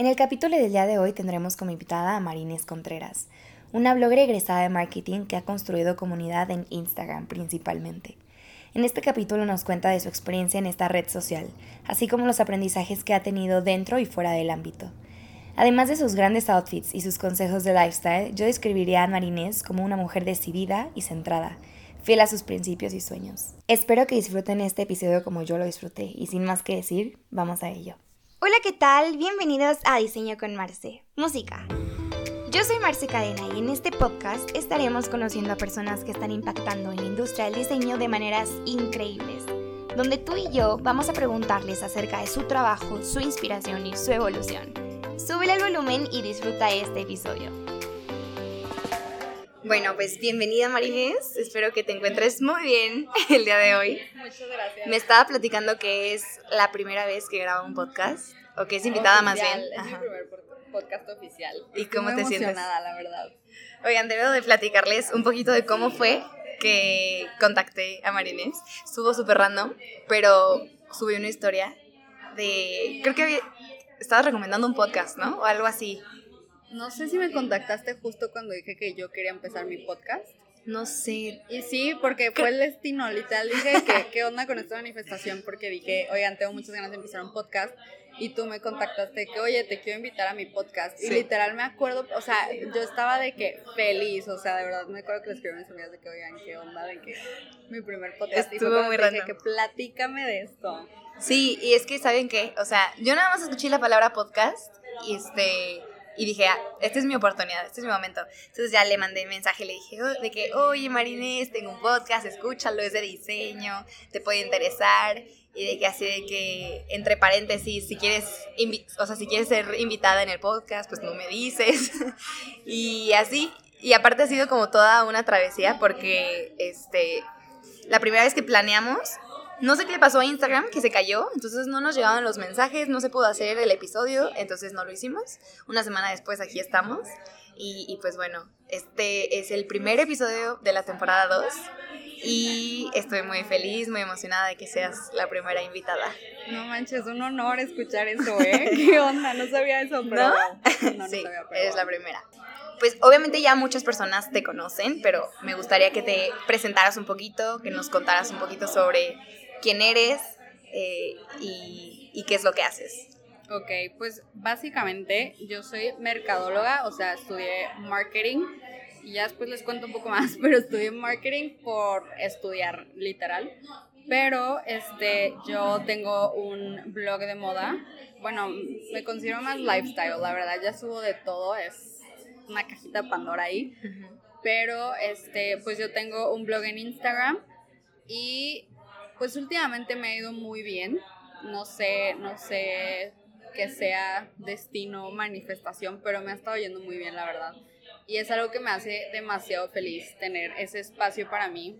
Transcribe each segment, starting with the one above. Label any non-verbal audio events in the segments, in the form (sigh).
En el capítulo del día de hoy tendremos como invitada a Marines Contreras, una blogger egresada de marketing que ha construido comunidad en Instagram principalmente. En este capítulo nos cuenta de su experiencia en esta red social, así como los aprendizajes que ha tenido dentro y fuera del ámbito. Además de sus grandes outfits y sus consejos de lifestyle, yo describiría a Marinés como una mujer decidida y centrada, fiel a sus principios y sueños. Espero que disfruten este episodio como yo lo disfruté y sin más que decir, vamos a ello. Hola, ¿qué tal? Bienvenidos a Diseño con Marce. Música. Yo soy Marce Cadena y en este podcast estaremos conociendo a personas que están impactando en la industria del diseño de maneras increíbles, donde tú y yo vamos a preguntarles acerca de su trabajo, su inspiración y su evolución. Súbele el volumen y disfruta este episodio. Bueno, pues bienvenida Marinés, espero que te encuentres muy bien (laughs) el día de hoy. Muchas gracias. Me estaba platicando que es la primera vez que graba un podcast, o que es invitada más bien. Es mi primer podcast oficial. ¿Y cómo Estoy te sientes? la verdad. Oigan, debo de platicarles un poquito de cómo fue que contacté a Marinés. Estuvo súper random, pero subí una historia de... Creo que había, estabas recomendando un podcast, ¿no? O algo así. No sé si me contactaste justo cuando dije que yo quería empezar mi podcast. No sé. Y sí, porque fue el destino, literal. Dije que (laughs) qué onda con esta manifestación porque dije, oigan, tengo muchas ganas de empezar un podcast. Y tú me contactaste que, oye, te quiero invitar a mi podcast. Y literal me acuerdo, o sea, yo estaba de que feliz, o sea, de verdad me acuerdo que le escribí a mis amigas de que, oigan, qué onda, de que mi primer podcast. y fue Estuvo muy dije que platícame de esto. Sí, y es que, ¿saben qué? O sea, yo nada más escuché la palabra podcast y este... Y dije, ah, esta es mi oportunidad, este es mi momento. Entonces ya le mandé mensaje, le dije oh, de que, oye Marinés, tengo un podcast, escúchalo, es de diseño, te puede interesar. Y de que así de que, entre paréntesis, si quieres, o sea, si quieres ser invitada en el podcast, pues no me dices. (laughs) y así, y aparte ha sido como toda una travesía porque, este, la primera vez que planeamos, no sé qué le pasó a Instagram, que se cayó, entonces no nos llegaban los mensajes, no se pudo hacer el episodio, entonces no lo hicimos. Una semana después aquí estamos. Y, y pues bueno, este es el primer episodio de la temporada 2 y estoy muy feliz, muy emocionada de que seas la primera invitada. No manches, un honor escuchar eso, ¿eh? (laughs) ¿Qué onda? No sabía eso, pero... ¿No? (laughs) No, no sí, sabía, pero eres la primera. Pues obviamente ya muchas personas te conocen, pero me gustaría que te presentaras un poquito, que nos contaras un poquito sobre quién eres eh, y, y qué es lo que haces. Ok, pues básicamente yo soy mercadóloga, o sea, estudié marketing y ya después les cuento un poco más, (laughs) pero estudié marketing por estudiar, literal. Pero este, yo tengo un blog de moda. Bueno, me considero más lifestyle, la verdad, ya subo de todo, es una cajita Pandora ahí. Pero este, pues yo tengo un blog en Instagram y pues últimamente me ha ido muy bien. No sé, no sé que sea destino o manifestación, pero me ha estado yendo muy bien, la verdad. Y es algo que me hace demasiado feliz tener ese espacio para mí,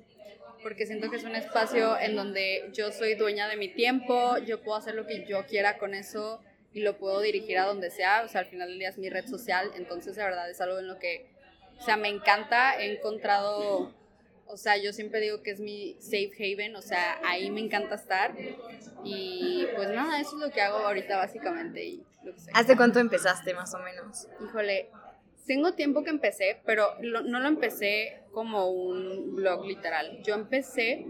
porque siento que es un espacio en donde yo soy dueña de mi tiempo, yo puedo hacer lo que yo quiera con eso y lo puedo dirigir a donde sea, o sea, al final del día es mi red social, entonces de verdad es algo en lo que, o sea, me encanta, he encontrado, o sea, yo siempre digo que es mi safe haven, o sea, ahí me encanta estar y pues nada, eso es lo que hago ahorita básicamente y lo que. ¿Hace cuánto empezaste más o menos? Híjole, tengo tiempo que empecé, pero lo- no lo empecé como un blog literal. Yo empecé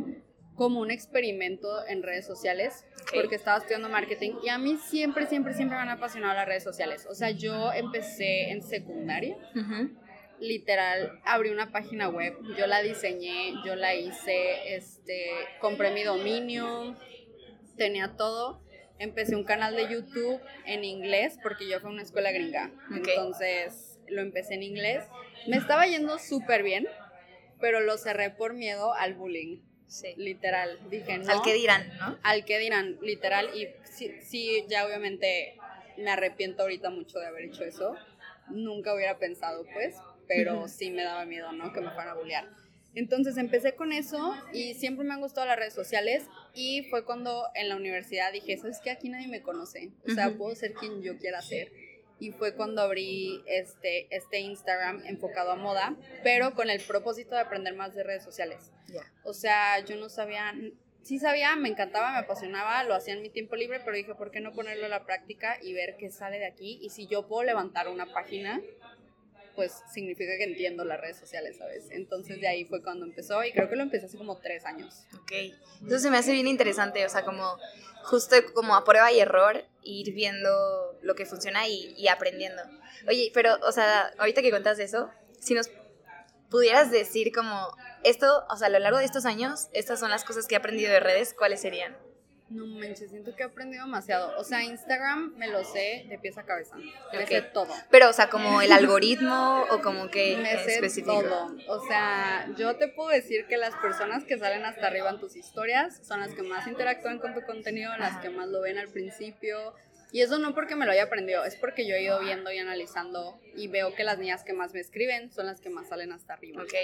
como un experimento en redes sociales Ok. porque estaba estudiando marketing y a mí siempre, siempre, siempre me han apasionado las redes sociales. O sea, yo empecé en secundaria, literal, abrí una página web, yo la diseñé, yo la hice, este, compré mi dominio, tenía todo. Empecé un canal de YouTube en inglés porque yo fui a una escuela gringa. Entonces lo empecé en inglés. Me estaba yendo súper bien, pero lo cerré por miedo al bullying. Sí. Literal. Dije, no. Al que dirán, ¿no? Al que dirán, literal. Y sí, sí, ya obviamente me arrepiento ahorita mucho de haber hecho eso. Nunca hubiera pensado, pues, pero sí me daba miedo, ¿no? Que me fueran a bullear. Entonces empecé con eso y siempre me han gustado las redes sociales y fue cuando en la universidad dije, ¿sabes qué? Aquí nadie me conoce, o sea, puedo ser quien yo quiera ser. Y fue cuando abrí este, este Instagram enfocado a moda, pero con el propósito de aprender más de redes sociales. O sea, yo no sabía sí sabía, me encantaba, me apasionaba, lo hacía en mi tiempo libre, pero dije, ¿por qué no ponerlo a la práctica y ver qué sale de aquí? Y si yo puedo levantar una página, pues significa que entiendo las redes sociales, ¿sabes? Entonces de ahí fue cuando empezó y creo que lo empecé hace como tres años. Ok, entonces se me hace bien interesante, o sea, como justo como a prueba y error, ir viendo lo que funciona y, y aprendiendo. Oye, pero, o sea, ahorita que cuentas eso, si nos pudieras decir como esto, o sea, a lo largo de estos años, estas son las cosas que he aprendido de redes, ¿cuáles serían? No manches, siento que he aprendido demasiado. O sea, Instagram me lo sé de pies a cabeza. Me sé todo. Pero, o sea, como el algoritmo o como que Me sé específico. todo. O sea, yo te puedo decir que las personas que salen hasta arriba en tus historias son las que más interactúan con tu contenido, las Ajá. que más lo ven al principio. Y eso no porque me lo haya aprendido, es porque yo he ido viendo y analizando y veo que las niñas que más me escriben son las que más salen hasta arriba. Ok,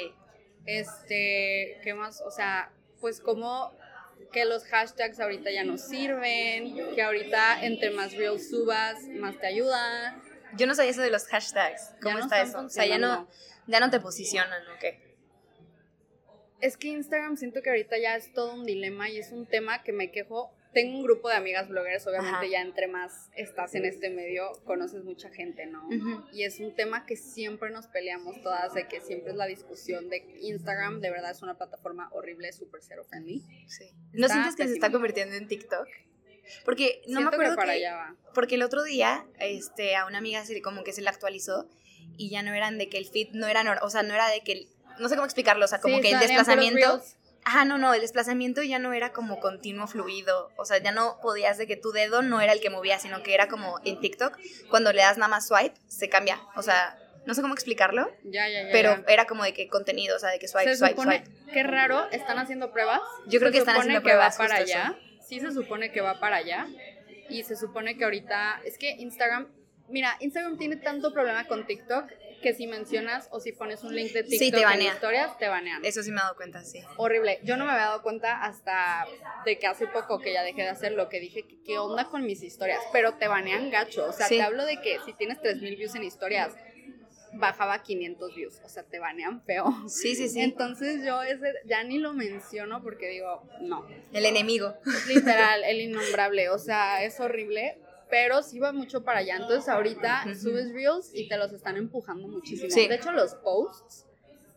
Este, ¿qué más? O sea, pues como que los hashtags ahorita ya no sirven, que ahorita entre más reels subas, más te ayuda. yo no sabía eso de los hashtags. ¿Cómo no está eso? O sea, ya no, ya no te posicionan, ¿ok? Es que Instagram siento que ahorita ya es todo un dilema y es un tema que me quejo. Tengo un grupo de amigas bloggers, obviamente Ajá. ya entre más estás en este medio, conoces mucha gente, ¿no? Y es un tema que siempre nos peleamos todas, de que siempre es la discusión de Instagram de verdad es una plataforma horrible, súper cero friendly. Sí. ¿No sientes que se está convirtiendo en TikTok? Porque no me acuerdo que para que- allá va. porque el otro día este a una amiga se como que se le actualizó y ya no eran de que el feed no era o sea no era de que el- no sé cómo explicarlo o sea como Sí, que el desplazamiento ajá no no el desplazamiento ya no era como continuo fluido o sea ya no podías de que tu dedo no era el que movía sino que era como en TikTok cuando le das nada más swipe se cambia o sea no sé cómo explicarlo Ya, ya, ya. pero era como de que contenido o sea de que swipe se swipe supone, swipe qué raro, están haciendo pruebas. Yo creo Se que están haciendo que pruebas, va para allá. Sí se supone que va para allá. Y se supone que ahorita, es que Instagram, mira, Instagram tiene tanto problema con TikTok que si mencionas o si pones un link de Sí, TikTok te en historias, te banean. eso sí me he dado cuenta sí horrible. Yo no me había dado cuenta hasta de que hace poco que ya dejé de hacerlo, que dije, ¿qué, qué onda con mis historias? Pero te banean gacho. O sea, Sí. te hablo de que si tienes 3000 views en historias, bajaba 500 views. O sea, te banean feo. sí sí sí Entonces yo ese ya ni lo menciono porque digo, no, el enemigo es literal el innombrable, o sea, es horrible, pero sí va mucho para allá. Entonces ahorita subes reels y te los están empujando muchísimo. Sí. De hecho, los posts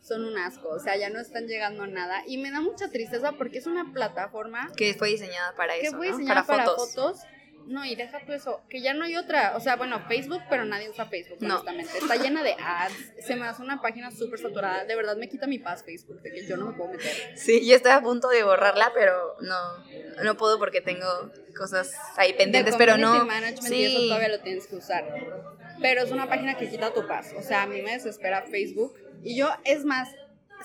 son un asco, o sea, ya no están llegando a nada y me da mucha tristeza porque es una plataforma que fue diseñada para que eso fue ¿no? diseñada para, fotos. fotos. No, y deja tú eso, que ya no hay otra, o sea, bueno, Facebook, pero nadie usa Facebook, No. honestamente. Está llena de ads, se me hace una página súper saturada, de verdad me quita mi paz Facebook, de que yo no me puedo meter. Sí, yo estoy a punto de borrarla, pero no, no puedo porque tengo cosas ahí pendientes, pero no. management y eso Sí, todavía lo tienes que usar. Pero es una página que quita tu paz. O sea, a mí me desespera Facebook. Y yo, es más,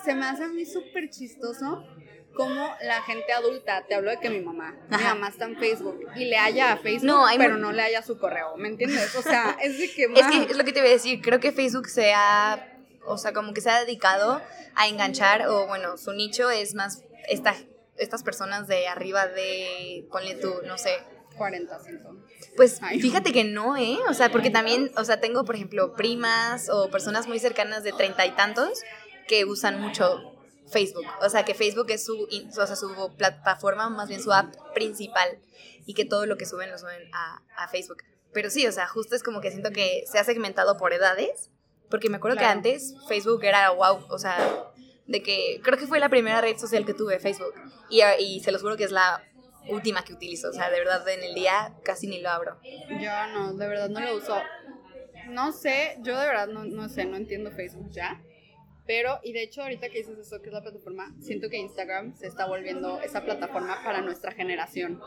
se me hace a mí súper chistoso como la gente adulta, te hablo de que mi mamá, mi Ajá. mamá está en Facebook y le haya a Facebook, No, pero no le haya su correo, ¿me entiendes? O sea, (laughs) es de que es que es lo que te iba a decir, creo que Facebook se ha, o sea, como que se ha dedicado a enganchar, o bueno, su nicho es más esta, estas personas de arriba de, ponle tú, no sé, 40, siento. Pues Ay. fíjate que no, ¿eh? O sea, porque también, o sea, tengo, por ejemplo, primas o personas muy cercanas de treinta y tantos que usan mucho Facebook. O sea, que Facebook es su, o sea, su plataforma, más bien su app principal y que todo lo que suben lo suben a, a Facebook. Pero sí, o sea, justo es como que siento que se ha segmentado por edades, porque me acuerdo Claro. que antes Facebook era wow, o sea, de que creo que fue la primera red social que tuve, Facebook. Y, y se los juro que es la última que utilizo, o sea, de verdad en el día casi ni lo abro. Yo no, de verdad no lo uso. No sé, yo de verdad no, no sé, no entiendo Facebook ya. Pero, y de hecho, ahorita que dices eso, que es la plataforma, siento que Instagram se está volviendo esa plataforma para nuestra generación.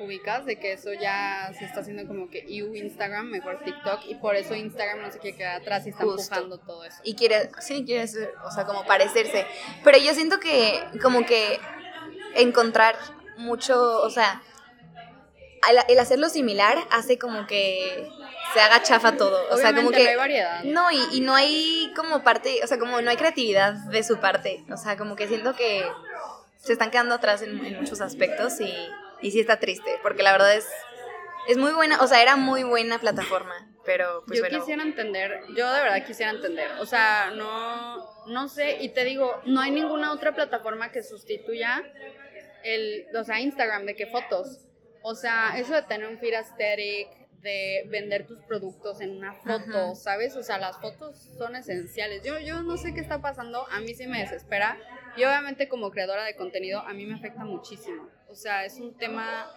Ubicas de que eso ya se está haciendo como que you Instagram, mejor TikTok, y por eso Instagram no se quiere quedar atrás y está Justo. empujando todo eso. Y quiere, sí, quiere o sea, como parecerse. Pero yo siento que, como que encontrar mucho, o sea, el hacerlo similar hace como que se haga chafa todo. O sea, como que. no hay variedad. No, y, y no hay como parte, o sea, como no hay creatividad de su parte. O sea, como que siento que se están quedando atrás en, en muchos aspectos y, y sí está triste, porque la verdad es, es muy buena, o sea, era muy buena plataforma, pero pues yo bueno. quisiera entender, yo de verdad quisiera entender, o sea, no, no sé, y te digo, no hay ninguna otra plataforma que sustituya el, o sea, Instagram, de qué fotos. O sea, eso de tener un feed aesthetic, de vender tus productos en una foto, ¿sabes? O sea, las fotos son esenciales. Yo, yo no sé qué está pasando, a mí sí me desespera. Y obviamente como creadora de contenido, a mí me afecta muchísimo. O sea, es un tema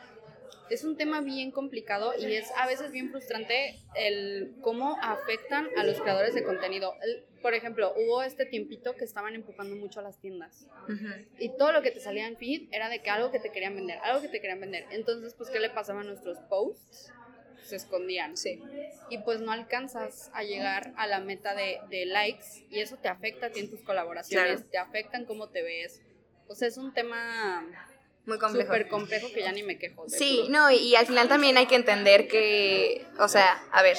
es un tema bien complicado y es a veces bien frustrante el cómo afectan a los creadores de contenido. por ejemplo, hubo este tiempito que estaban empujando mucho a las tiendas y todo lo que te salía en feed era de que algo que te querían vender, algo que te querían vender. Entonces, pues, ¿qué le pasaba a nuestros posts? Se escondían. Sí. Y pues no alcanzas a llegar a la meta de, de likes y eso te afecta a ti en tus colaboraciones, te afecta en cómo te ves. O sea, es un tema muy complejo. Súper complejo que ya ni me quejo. Sí, no, y, al final también hay que entender que, o sea, a ver,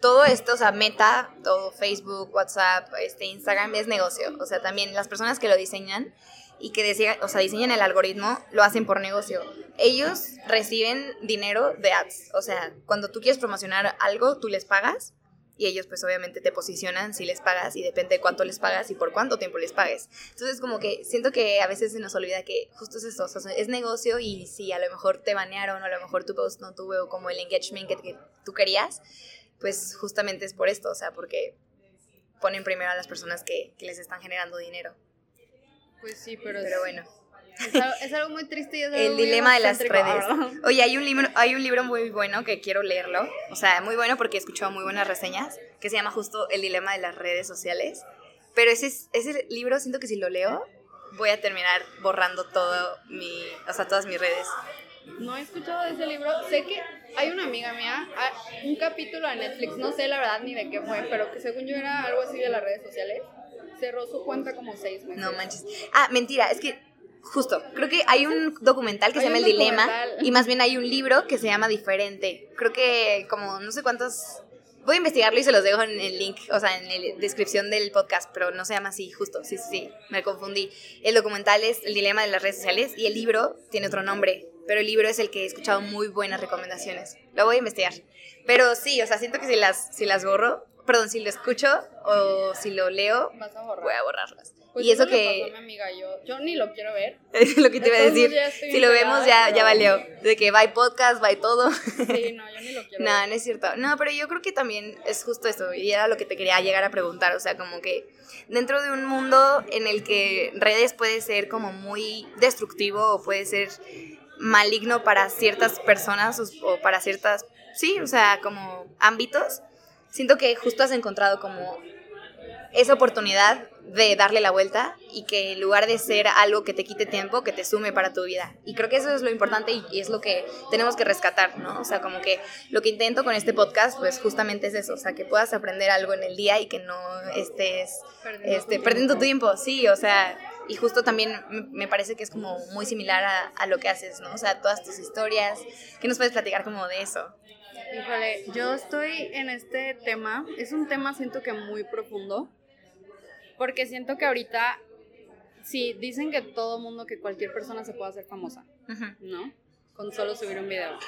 todo esto, o sea, Meta, todo Facebook, WhatsApp, este, Instagram es negocio. O sea, también las personas que lo diseñan y que decían, o sea, diseñan el algoritmo, lo hacen por negocio. Ellos reciben dinero de ads. O sea, cuando tú quieres promocionar algo, tú les pagas y ellos pues obviamente te posicionan si les pagas y depende de cuánto les pagas y por cuánto tiempo les pagues. Entonces como que siento que a veces se nos olvida que justo es eso, o sea, es negocio y si a lo mejor te banearon o a lo mejor tu post no tuvo como el engagement que, tú querías, pues justamente es por esto, o sea, porque ponen primero a las personas que, que les están generando dinero. Pues sí, pero... Pero bueno. Es algo, muy triste y es El dilema de las redes. Oye, hay un, libro, hay un libro muy bueno que quiero leerlo. O sea, muy bueno porque he escuchado muy buenas reseñas. Que se llama justo El dilema de las redes sociales. Pero ese, ese libro siento que si lo leo voy a terminar borrando todo mi, o sea, todas mis redes. No he escuchado de ese libro. Sé que hay una amiga mía, un capítulo de Netflix, no sé la verdad ni de qué fue, pero que según yo era algo así de las redes sociales. Cerró su cuenta como seis meses. No manches. Ah, mentira, es que Justo, creo que hay un documental que se llama El Dilema y más bien hay un libro que se llama Diferente. Creo que como no sé cuántos... Voy a investigarlo y se los dejo en el link, o sea, en la descripción del podcast, pero no se llama así, justo, sí, sí, sí, me confundí. El documental es El Dilema de las redes sociales y el libro tiene otro nombre, pero el libro es el que he escuchado muy buenas recomendaciones. Lo voy a investigar. Pero sí, o sea, siento que si las, si las borro, perdón, si lo escucho o si lo leo, voy a borrarlas. Pues y eso, que... a mi amiga, yo, yo ni lo quiero ver. (laughs) Es lo que te iba a decir. Si lo vemos ya, ya valió. De que va podcast, va todo. Sí, no, yo ni lo quiero (laughs) no, no es cierto. No, pero yo creo que también es justo eso. Y era lo que te quería llegar a preguntar. O sea, como que dentro de un mundo en el que redes puede ser como muy destructivo o puede ser maligno para ciertas personas o para ciertas, sí, o sea, como ámbitos, siento que justo has encontrado como esa oportunidad de darle la vuelta y que en lugar de ser algo que te quite tiempo, que te sume para tu vida. Y creo que eso es lo importante y, es lo que tenemos que rescatar, ¿no? O sea, como que lo que intento con este podcast, pues justamente es eso, o sea, que puedas aprender algo en el día y que no estés perdiendo, este, tu, perdiendo tiempo. tu tiempo, sí, o sea, y justo también me parece que es como muy similar a, a lo que haces, ¿no? O sea, todas tus historias, ¿qué nos puedes platicar como de eso? Híjole, yo estoy en este tema, es un tema siento que muy profundo, porque siento que ahorita, sí, dicen que todo mundo, que cualquier persona se puede hacer famosa, ¿no? Con solo subir un video.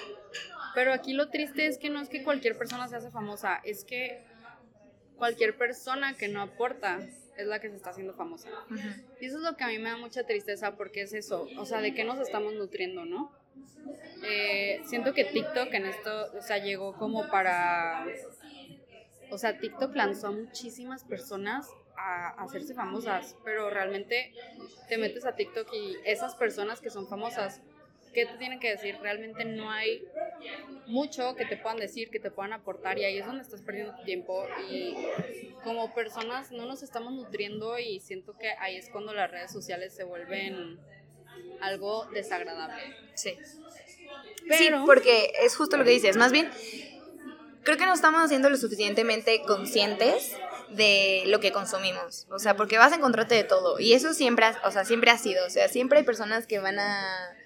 Pero aquí lo triste es que no es que cualquier persona se hace famosa, es que cualquier persona que no aporta es la que se está haciendo famosa. Y eso es lo que a mí me da mucha tristeza porque es eso, o sea, de qué nos estamos nutriendo, ¿no? Eh, siento que TikTok en esto, o sea, llegó como para... O sea, TikTok lanzó a muchísimas personas a, hacerse famosas, pero realmente te metes a TikTok y esas personas que son famosas, ¿qué te tienen que decir? Realmente no hay mucho que te puedan decir, que te puedan aportar y ahí es donde estás perdiendo tu tiempo y como personas no nos estamos nutriendo y siento que ahí es cuando las redes sociales se vuelven algo desagradable. Sí. Sí, porque es justo lo que dices, más bien creo que no estamos siendo lo suficientemente conscientes de lo que consumimos. O sea, porque vas a encontrarte de todo. Y eso siempre, o sea, siempre ha sido. O sea, siempre hay personas que van a,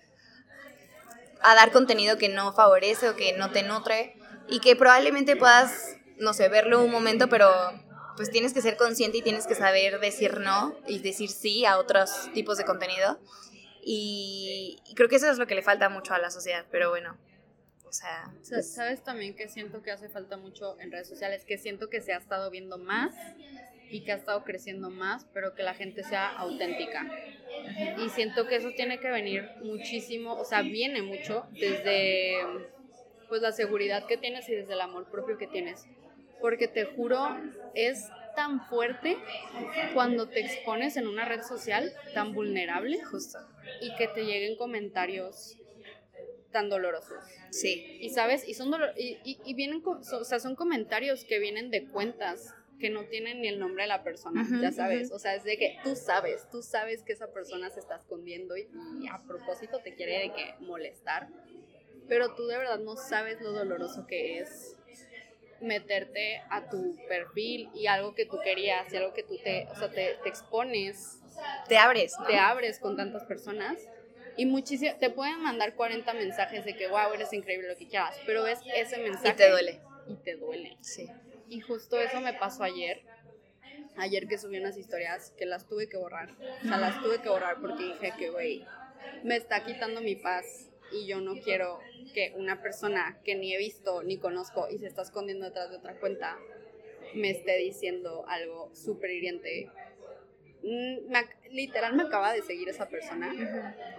a dar contenido que no favorece o que no te nutre. Y que probablemente puedas, no sé, verlo un momento, pero pues tienes que ser consciente y tienes que saber decir no y decir sí a otros tipos de contenido. Y, y creo que eso es lo que le falta mucho a la sociedad. Pero bueno, sea... Sa- pues, ¿Sabes también que siento que hace falta mucho en redes sociales? Que siento que se ha estado viendo más y que ha estado creciendo más, pero que la gente sea auténtica. Y siento que eso tiene que venir muchísimo, o sea, viene mucho desde pues la seguridad que tienes y desde el amor propio que tienes. Porque te juro, es tan fuerte cuando te expones en una red social tan vulnerable justo. y que te lleguen comentarios tan dolorosos. Sí. Y sabes, y son dolor- y, y, y vienen, o sea, son comentarios que vienen de cuentas que no tienen ni el nombre de la persona, ya sabes, o sea, es de que tú sabes, tú sabes que esa persona se está escondiendo y, y a propósito te quiere de que molestar, pero tú de verdad no sabes lo doloroso que es meterte a tu perfil y algo que tú querías y algo que tú te, o sea, te, te expones Te abres, ¿no? te abres con tantas personas y muchísimo te pueden mandar 40 mensajes de que wow, eres increíble lo que quieras, pero ves ese mensaje Y te duele. y te duele. Sí. Y justo eso me pasó ayer. Ayer que subí unas historias que las tuve que borrar. O sea, las tuve que borrar porque dije que, güey, me está quitando mi paz y yo no quiero que una persona que ni he visto ni conozco y se está escondiendo detrás de otra cuenta me esté diciendo algo súper hiriente. Mm, me literal me acaba de seguir esa persona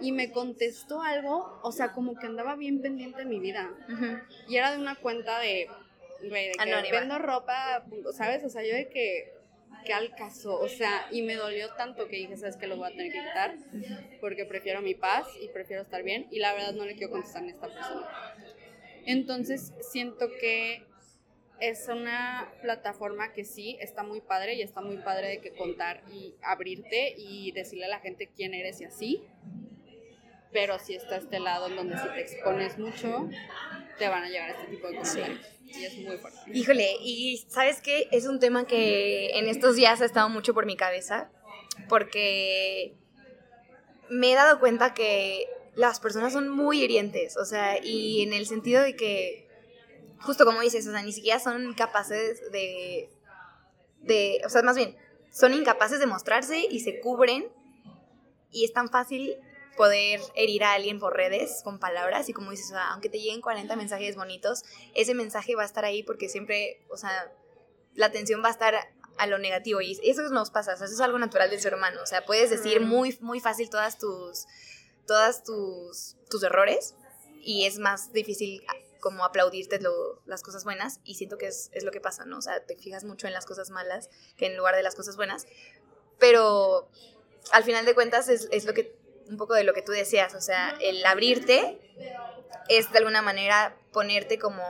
y me contestó algo, o sea, como que andaba bien pendiente de mi vida. Ujú. Y era de una cuenta de, güey, que vendo ropa, ¿sabes? O sea, yo de que, que al caso, o sea, y me dolió tanto que dije, ¿sabes qué? Lo voy a tener que quitar porque prefiero mi paz y prefiero estar bien y la verdad no le quiero contestar a esta persona. Entonces, siento que es una plataforma que sí está muy padre y está muy padre de que contar y abrirte y decirle a la gente quién eres y así. Pero sí está este lado en donde si te expones mucho, te van a llegar este tipo de comentarios. Y es muy fuerte. Híjole, y ¿sabes qué? Es un tema que en estos días ha estado mucho por mi cabeza, porque me he dado cuenta que las personas son muy hirientes, o sea, y en el sentido de que, justo como dices, o sea, ni siquiera son capaces de, de, o sea, más bien, son incapaces de mostrarse y se cubren, y es tan fácil poder herir a alguien por redes con palabras y como dices, o sea, aunque te lleguen 40 mensajes bonitos, ese mensaje va a estar ahí porque siempre, o sea, la atención va a estar a lo negativo y eso nos pasa, o sea, eso es algo natural del ser humano, o sea, puedes decir muy, muy fácil todas tus, todas tus, tus errores y es más difícil como aplaudirte lo- las cosas buenas y siento que es, es lo que pasa, ¿no? O sea, te fijas mucho en las cosas malas que en lugar de las cosas buenas, pero al final de cuentas es, es lo que un poco de lo que tú decías, o sea, el abrirte es de alguna manera ponerte como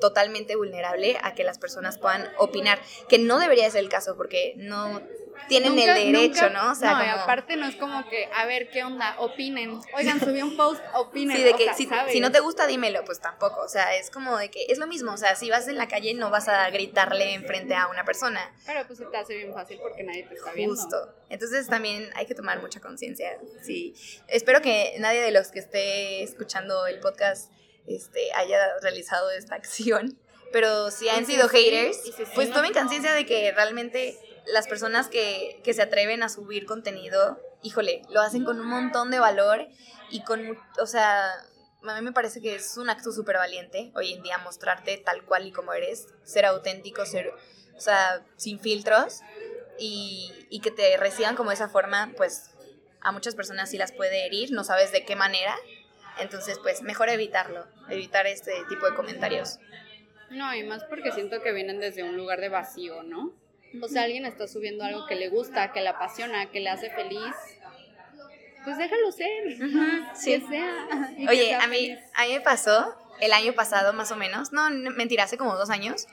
totalmente vulnerable a que las personas puedan opinar, que no debería ser el caso porque no tienen Nunca- el derecho, nunca- ¿no? O sea, no, como- aparte no es como que, a ver, ¿qué onda? Opinen. Oigan, (laughs) subí un post, opinen. Sí, de o que sea, si, no te gusta, dímelo, pues tampoco. O sea, es como de que es lo mismo. O sea, si vas en la calle, no vas a gritarle enfrente a una persona. Pero pues se te hace bien fácil porque nadie te está viendo. Justo. Entonces también hay que tomar mucha conciencia. Sí. Espero que nadie de los que esté escuchando el podcast este, haya realizado esta (laughs) acción. Pero si han sido haters, pues tomen conciencia de que realmente las personas que, que se atreven a subir contenido, híjole, lo hacen con un montón de valor y con, o sea, a mí me parece que es un acto súper valiente hoy en día mostrarte tal cual y como eres, ser auténtico, ser, o sea, sin filtros y, y que te reciban como esa forma, pues a muchas personas sí las puede herir, no sabes de qué manera, entonces pues mejor evitarlo, evitar este tipo de comentarios. No, y más porque siento que vienen desde un lugar de vacío, ¿no? O sea, alguien está subiendo algo que le gusta, que le apasiona, que le hace feliz. Pues déjalo ser. sí. Que sea. que Oye, sea a mí, a mí me pasó el año pasado más o menos, no, mentira, hace como dos años,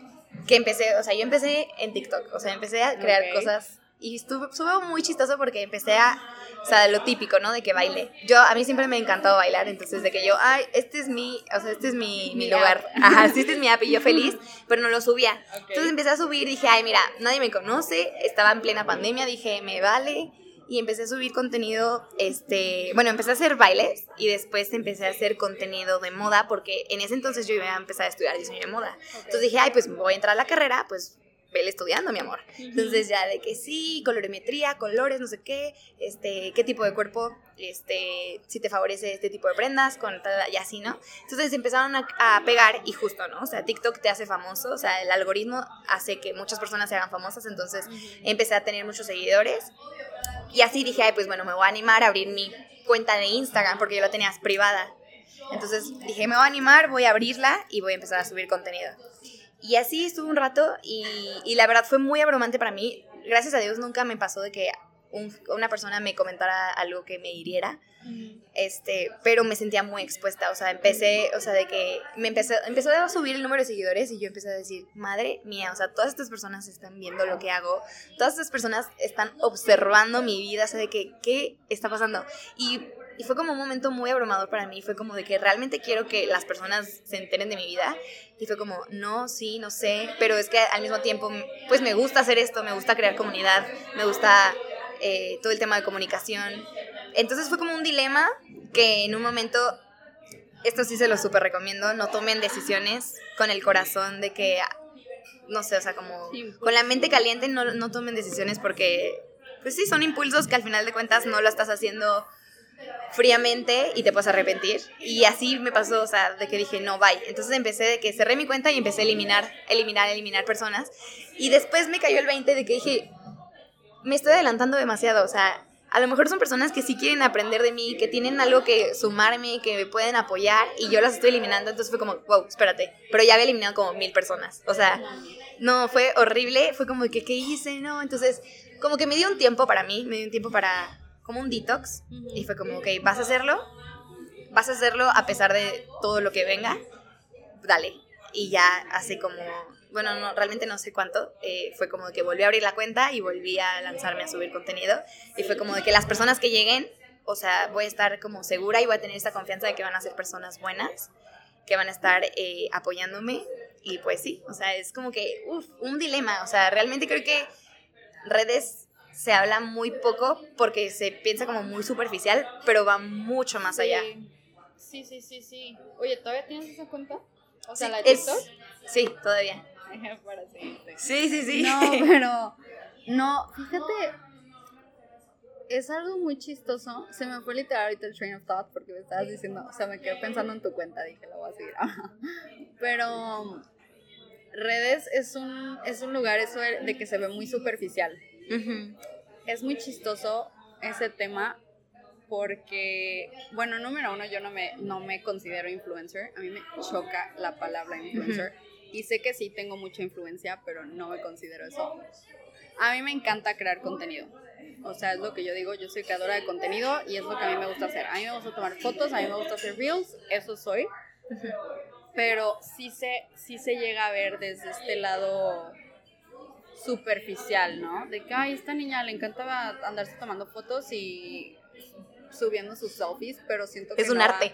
que empecé, o sea, yo empecé en TikTok, o sea, empecé a crear cosas y estuve, estuvo muy chistoso porque empecé a, o sea, lo típico, ¿no? De que baile. Yo, a mí siempre me ha encantado bailar, entonces de que yo, ay, este es mi, o sea, este es mi, mi Mi lugar, app. (laughs) ajá, sí, este es mi app y yo feliz, (laughs) pero no lo subía. Ok. Entonces empecé a subir, dije, ay, mira, nadie me conoce, estaba en plena pandemia, dije, me vale. Y empecé a subir contenido, este, bueno, empecé a hacer bailes y después empecé a hacer contenido de moda porque en ese entonces yo iba a empezar a estudiar diseño de moda. Entonces dije, ay, pues voy a entrar a la carrera, pues vele estudiando, mi amor. Entonces ya de que sí, colorimetría, colores, no sé qué, este, qué tipo de cuerpo, este, si te favorece este tipo de prendas, con tal, y así, ¿no? Entonces empezaron a, a, pegar y justo, ¿no? O sea, TikTok te hace famoso, o sea, el algoritmo hace que muchas personas se hagan famosas, entonces empecé a tener muchos seguidores y así dije, ay, pues bueno, me voy a animar a abrir mi cuenta de Instagram porque yo la tenía privada. Entonces dije, me voy a animar, voy a abrirla y voy a empezar a subir contenido. Y así estuve un rato y, y la verdad fue muy abrumante para mí. Gracias a Dios nunca me pasó de que un, una persona me comentara algo que me hiriera. Este, pero me sentía muy expuesta, o sea, empecé, o sea, de que me empecé, empezó a subir el número de seguidores y yo empecé a decir, madre mía, o sea, todas estas personas están viendo lo que hago, todas estas personas están observando mi vida, o sea, de que, ¿qué está pasando? Y, y fue como un momento muy abrumador para mí, fue como de que realmente quiero que las personas se enteren de mi vida y fue como, no, sí, no sé, pero es que al mismo tiempo, pues me gusta hacer esto, me gusta crear comunidad, me gusta eh, todo el tema de comunicación. Entonces fue como un dilema que en un momento, esto sí se lo súper recomiendo, no tomen decisiones con el corazón de que, no sé, o sea, como con la mente caliente no, no tomen decisiones porque, pues sí, son impulsos que al final de cuentas no lo estás haciendo fríamente y te puedes arrepentir. Y así me pasó, o sea, de que dije, no, bye. Entonces empecé de que cerré mi cuenta y empecé a eliminar, eliminar, eliminar personas. Y después me cayó el 20 de que dije, me estoy adelantando demasiado, o sea, a lo mejor son personas que sí quieren aprender de mí, que tienen algo que sumarme, que me pueden apoyar y yo las estoy eliminando, entonces fue como, wow, espérate, pero ya había eliminado como mil personas, o sea, no, fue horrible, fue como que, ¿qué hice? No, entonces, como que me dio un tiempo para mí, me dio un tiempo para, como un detox, y fue como, ok, vas a hacerlo, vas a hacerlo a pesar de todo lo que venga, dale, y ya hace como bueno, no, realmente no sé cuánto, eh, fue como que volví a abrir la cuenta y volví a lanzarme a subir contenido. Y fue como de que las personas que lleguen, o sea, voy a estar como segura y voy a tener esta confianza de que van a ser personas buenas, que van a estar eh, apoyándome. Y pues sí, o sea, es como que, uff, un dilema. O sea, realmente creo que redes se habla muy poco porque se piensa como muy superficial, pero va mucho más allá. Sí, sí, sí, sí. Oye, ¿todavía tienes esa cuenta? O sea, Sí, la de es- TikTok. Sí, todavía. (laughs) Para. Sí, sí, sí. No, (laughs) pero no, fíjate, es algo muy chistoso. Se me fue literal ahorita el train of thought porque me estabas diciendo, o sea, me quedé pensando en tu cuenta, dije, la voy a seguir. (laughs) Pero redes es un, es un lugar eso de de que se ve muy superficial. Ujú. Es muy chistoso ese tema porque, bueno, número uno, yo no me, no me considero influencer. A mí me choca la palabra influencer. Y sé que sí tengo mucha influencia, pero no me considero eso. A mí me encanta crear contenido. O sea, es lo que yo digo, yo soy creadora de contenido y es lo que a mí me gusta hacer. A mí me gusta tomar fotos, a mí me gusta hacer reels, eso soy. Pero sí se, sí se llega a ver desde este lado superficial, ¿no? De que, ay, esta niña le encantaba andarse tomando fotos y subiendo sus selfies, pero siento que Es un no va- arte.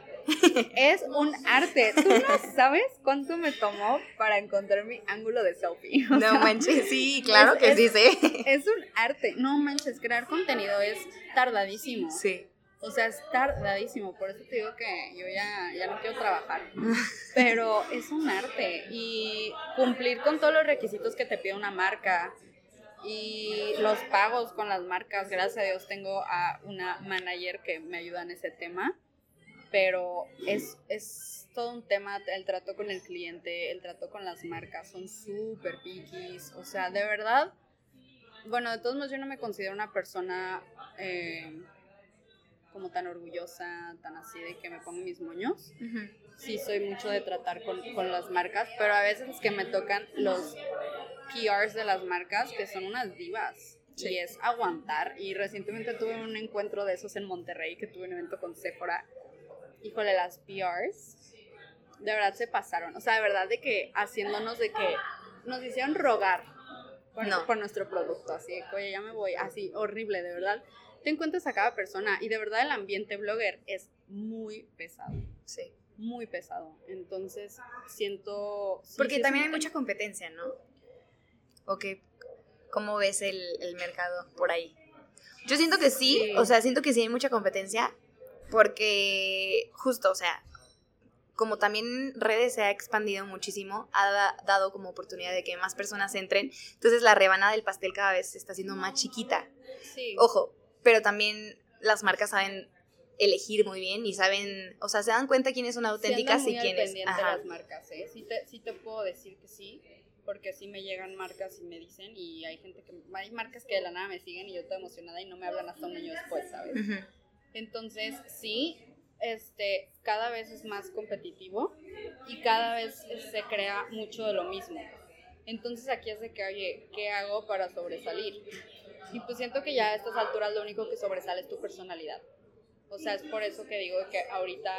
Es un arte. Tú no (laughs) sabes cuánto me tomó para encontrar mi ángulo de selfie. O sea, No manches, sí, claro es- que es- sí, sí. Es un arte. No manches, crear contenido es tardadísimo. Sí. O sea, es tardadísimo. Por eso te digo que yo ya, ya no quiero trabajar. (laughs) Pero es un arte. Y cumplir con todos los requisitos que te pide una marca. Y los pagos con las marcas. Gracias a Dios tengo a una manager que me ayuda en ese tema. Pero es, es todo un tema el trato con el cliente, el trato con las marcas. Son súper piquis. O sea, de verdad. Bueno, de todos modos yo no me considero una persona... eh, como tan orgullosa, tan así de que me pongo mis moños. Sí, soy mucho de tratar con, con las marcas, pero a veces es que me tocan los PRs de las marcas, que son unas divas. Sí. Y es aguantar. Y recientemente tuve un encuentro de esos en Monterrey, que tuve un evento con Sephora. Híjole, las PRs, de verdad se pasaron. O sea, de verdad de que haciéndonos de que nos hicieron rogar por, No. por nuestro producto. Así, oye, ya me voy. Así, horrible, de verdad. Te encuentras a cada persona y de verdad el ambiente blogger es muy pesado Sí. muy pesado. Entonces, siento... sí, Porque sí también hay mucha competencia, ¿no? ¿O qué? ¿Cómo ves el, el mercado por ahí? Yo siento que sí, Sí. o sea, siento que sí hay mucha competencia porque justo, o sea, como también redes se ha expandido muchísimo, ha dado como oportunidad de que más personas entren. Entonces la rebanada del pastel cada vez se está haciendo más chiquita. Sí. Ojo, pero también las marcas saben elegir muy bien y saben, o sea, se dan cuenta quiénes son auténticas y muy al quiénes. Ajá. de las marcas, ¿eh? Sí te, sí te puedo decir que sí, porque sí me llegan marcas y me dicen, y hay gente que, hay marcas que de la nada me siguen y yo estoy emocionada y no me hablan hasta un año después, ¿sabes? Ujú. Entonces, sí, este, cada vez es más competitivo y cada vez se crea mucho de lo mismo. Entonces aquí es de que, oye, ¿qué hago para sobresalir? Y pues siento que ya a estas alturas lo único que sobresale es tu personalidad. O sea, es por eso que digo que ahorita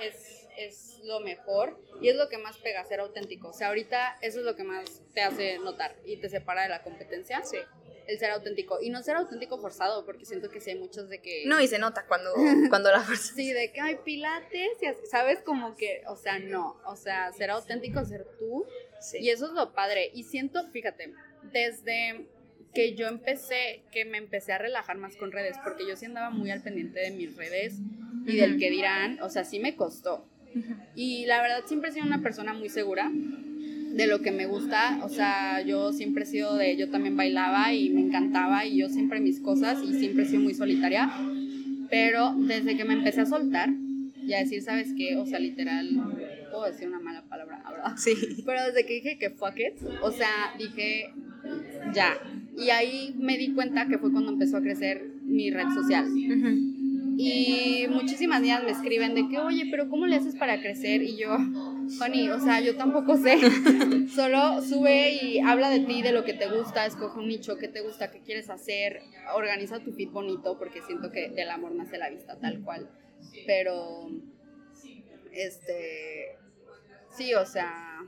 es, es lo mejor y es lo que más pega, ser auténtico. O sea, ahorita eso es lo que más te hace notar y te separa de la competencia. Sí. El ser auténtico. Y no ser auténtico forzado, porque siento que sí hay muchos de que... No, y se nota cuando, (laughs) cuando la fuerza. Sí, de que hay pilates y así, ¿sabes? Como que, o sea, no. O sea, ser auténtico, ser tú. Sí. Y eso es lo padre. Y siento, fíjate, desde que yo empecé, que me empecé a relajar más con redes, porque yo sí andaba muy al pendiente de mis redes y del que dirán, o sea, sí me costó. Y la verdad siempre he sido una persona muy segura de lo que me gusta, o sea, yo siempre he sido de, yo también bailaba y me encantaba y yo siempre mis cosas y siempre he sido muy solitaria, pero desde que me empecé a soltar y a decir, ¿sabes qué? O sea, literal, puedo decir una mala palabra, ¿verdad? Sí. Pero desde que dije que fuck it, o sea, dije ya. Y ahí me di cuenta que fue cuando empezó a crecer mi red social. Ujú. Y muchísimas niñas me escriben de que, oye, pero ¿cómo le haces para crecer? Y yo, honey, o sea, yo tampoco sé. (laughs) Solo sube y habla de ti, de lo que te gusta, escoge un nicho, qué te gusta, qué quieres hacer, organiza tu feed bonito, porque siento que del amor nace la vista tal cual. Pero, este, sí, o sea,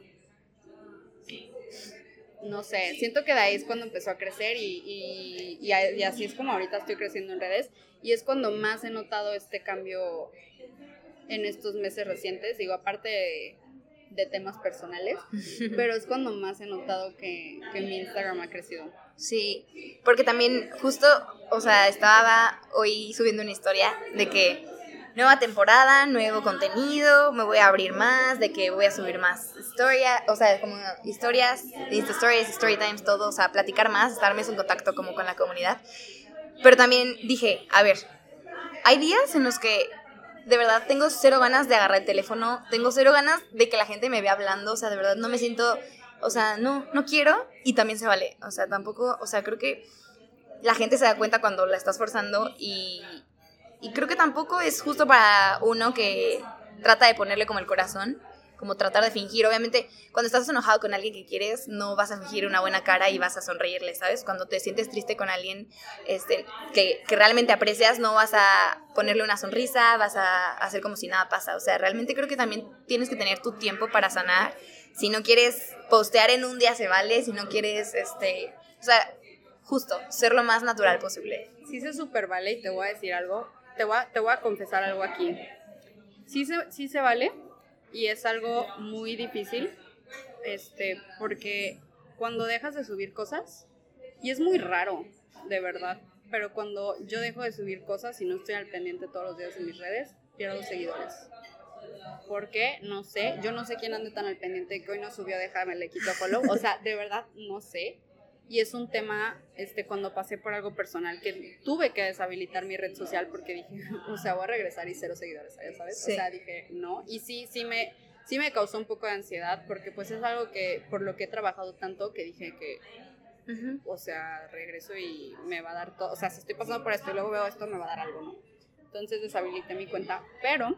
no sé, siento que de ahí es cuando empezó a crecer y, y, y así es como ahorita estoy creciendo en redes y es cuando más he notado este cambio en estos meses recientes, digo, aparte de, de temas personales, (laughs) pero es cuando más he notado que, que mi Instagram ha crecido. Sí, porque también justo, o sea, estaba hoy subiendo una historia de que nueva temporada, nuevo contenido, me voy a abrir más, de que voy a subir más historia, o sea, como historias, Insta Stories, Story Times, todo, o sea, platicar más, estarme en contacto como con la comunidad. Pero también dije, a ver, hay días en los que de verdad tengo cero ganas de agarrar el teléfono, tengo cero ganas de que la gente me vea hablando, o sea, de verdad no me siento, o sea, no, no quiero y también se vale, o sea, tampoco, o sea, creo que la gente se da cuenta cuando la estás forzando y, y creo que tampoco es justo para uno que trata de ponerle como el corazón, como tratar de fingir. Obviamente, cuando estás enojado con alguien que quieres, no vas a fingir una buena cara y vas a sonreírle, ¿sabes? Cuando te sientes triste con alguien este, que, que realmente aprecias, no vas a ponerle una sonrisa, vas a hacer como si nada pasa. O sea, realmente creo que también tienes que tener tu tiempo para sanar. Si no quieres postear en un día, se vale. Si no quieres, este, o sea, justo, ser lo más natural posible. Sí se super vale y te voy a decir algo, te voy a, te confesar algo aquí. Sí se, sí se vale y es algo muy difícil, este, porque cuando dejas de subir cosas, y es muy raro, de verdad, pero cuando yo dejo de subir cosas y no estoy al pendiente todos los días en mis redes, pierdo seguidores. ¿Por qué? No sé. Yo no sé quién ande tan al pendiente que hoy no subió, déjame, le quito follow. O sea, de verdad, no sé. Y es un tema, este, cuando pasé por algo personal, que tuve que deshabilitar mi red social porque dije, (laughs) o sea, voy a regresar y cero seguidores, ¿ya ¿sabes? Sí. O sea, dije, no. Y sí, sí me, sí me causó un poco de ansiedad porque pues es algo que, por lo que he trabajado tanto, que dije que, o sea, regreso y me va a dar todo, o sea, si estoy pasando por esto y luego veo esto, me va a dar algo, ¿no? Entonces deshabilité mi cuenta, pero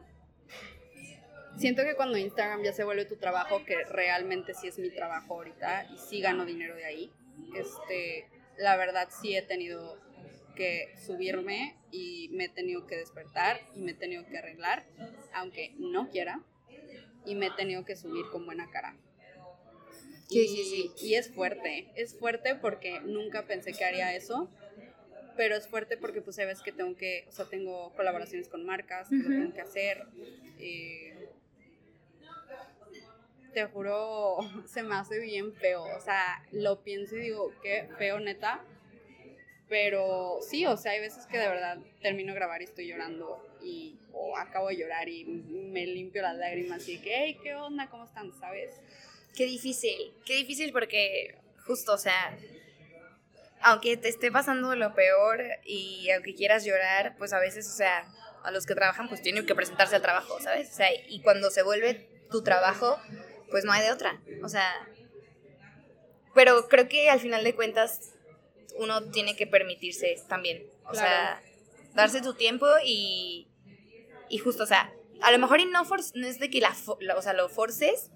siento que cuando Instagram ya se vuelve tu trabajo, que realmente sí es mi trabajo ahorita y sí gano dinero de ahí, este, la verdad sí he tenido que subirme y me he tenido que despertar y me he tenido que arreglar, aunque no quiera, y me he tenido que subir con buena cara. Sí, y, sí, sí. y es fuerte, es fuerte porque nunca pensé que haría eso, pero es fuerte porque pues sabes que tengo que, o sea, tengo colaboraciones con marcas, que lo tengo que hacer. eh, te juro, (laughs) se me hace bien feo, o sea, lo pienso y digo, qué feo neta, Pero sí, o sea, hay veces que de verdad termino de grabar y estoy llorando y o acabo de llorar y me limpio las lágrimas y que, hey, ¿qué onda? ¿Cómo están? ¿Sabes? Qué difícil, qué difícil porque justo, o sea, aunque te esté pasando lo peor y aunque quieras llorar, pues a veces, o sea, a los que trabajan pues tienen que presentarse al trabajo, ¿sabes? O sea, y cuando se vuelve tu trabajo, pues no hay de otra, o sea, pero creo que al final de cuentas uno tiene que permitirse también, o sea, darse tu tiempo y, y justo, o sea, a lo mejor y no, no es de que la, o sea, lo forces,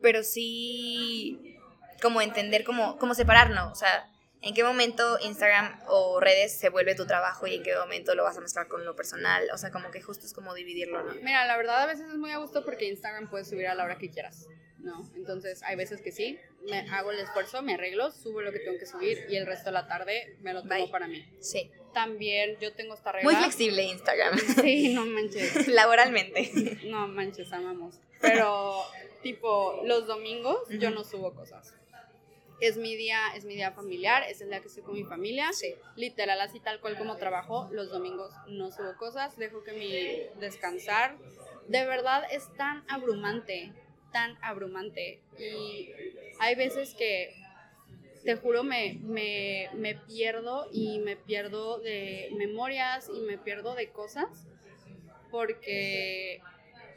pero sí como entender cómo, cómo separarnos, o sea, en qué momento Instagram o redes se vuelve tu trabajo y en qué momento lo vas a mezclar con lo personal, o sea, como que justo es como dividirlo, ¿no? Mira, la verdad a veces es muy a gusto porque Instagram puedes subir a la hora que quieras, ¿no? Entonces hay veces que sí, me hago el esfuerzo, me arreglo, subo lo que tengo que subir y el resto de la tarde me lo tomo para mí. Sí. También yo tengo esta regla. Muy flexible Instagram. Sí, no manches. (laughs) Laboralmente. No manches, amamos. Pero tipo los domingos yo no subo cosas es mi día, es mi día familiar, es el día que estoy con mi familia. Sí. Literal, así tal cual como trabajo, los domingos no subo cosas, dejo que mi descansar. De verdad es tan abrumante, tan abrumante. Y hay veces que, te juro, me, me, me pierdo y me pierdo de memorias y me pierdo de cosas porque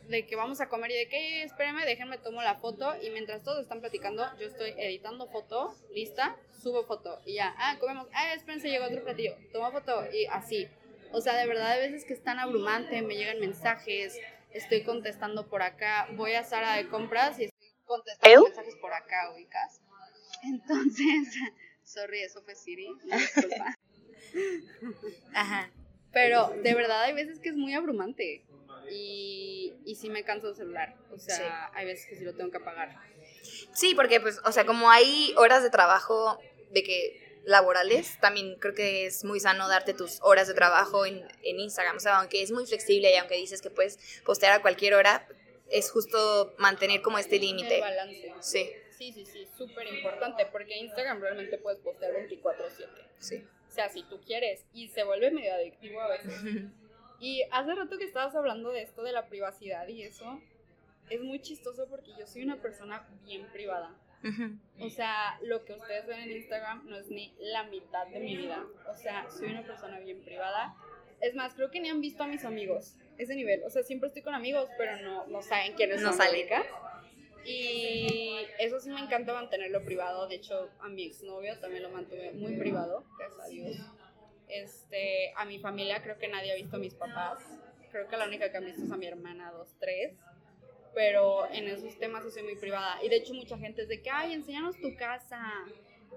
de que vamos a comer y de que, espérenme, déjenme tomo la foto y mientras todos están platicando, yo estoy editando foto, lista, subo foto y ya, ah, comemos, ah, espérense, llegó otro platillo, tomo foto y así. O sea, de verdad, hay veces que es tan abrumante, me llegan mensajes, estoy contestando por acá, voy a Sara de compras y estoy contestando mensajes por acá, ubicas. Entonces, (laughs) sorry, eso fue Siri, disculpa. (laughs) Ajá. Pero de verdad hay veces que es muy abrumante y, y sí me canso el celular. O sea, hay veces que sí lo tengo que apagar. Sí, porque pues, o sea, como hay horas de trabajo de que laborales, también creo que es muy sano darte tus horas de trabajo en, en Instagram. O sea, aunque es muy flexible y aunque dices que puedes postear a cualquier hora, es justo mantener como este límite. Balance. Sí. Sí, sí, sí, súper importante, porque Instagram realmente puedes postear 24/7. Sí. O sea, si tú quieres, y se vuelve medio adictivo a veces. (laughs) Y hace rato que estabas hablando de esto de la privacidad y eso, es muy chistoso porque yo soy una persona bien privada. O sea, lo que ustedes ven en Instagram no es ni la mitad de mi vida. O sea, soy una persona bien privada. Es más, creo que ni han visto a mis amigos. Ese nivel. O sea, siempre estoy con amigos, pero no, no saben quiénes no son. Y eso sí me encanta mantenerlo privado. De hecho, a mi exnovio también lo mantuve muy privado, gracias a Dios. Este, a mi familia creo que nadie ha visto a mis papás. Creo que la única que han visto es a mi hermana, dos, tres. Pero en esos temas sí soy muy privada. Y de hecho mucha gente es de que, ay, enséñanos tu casa.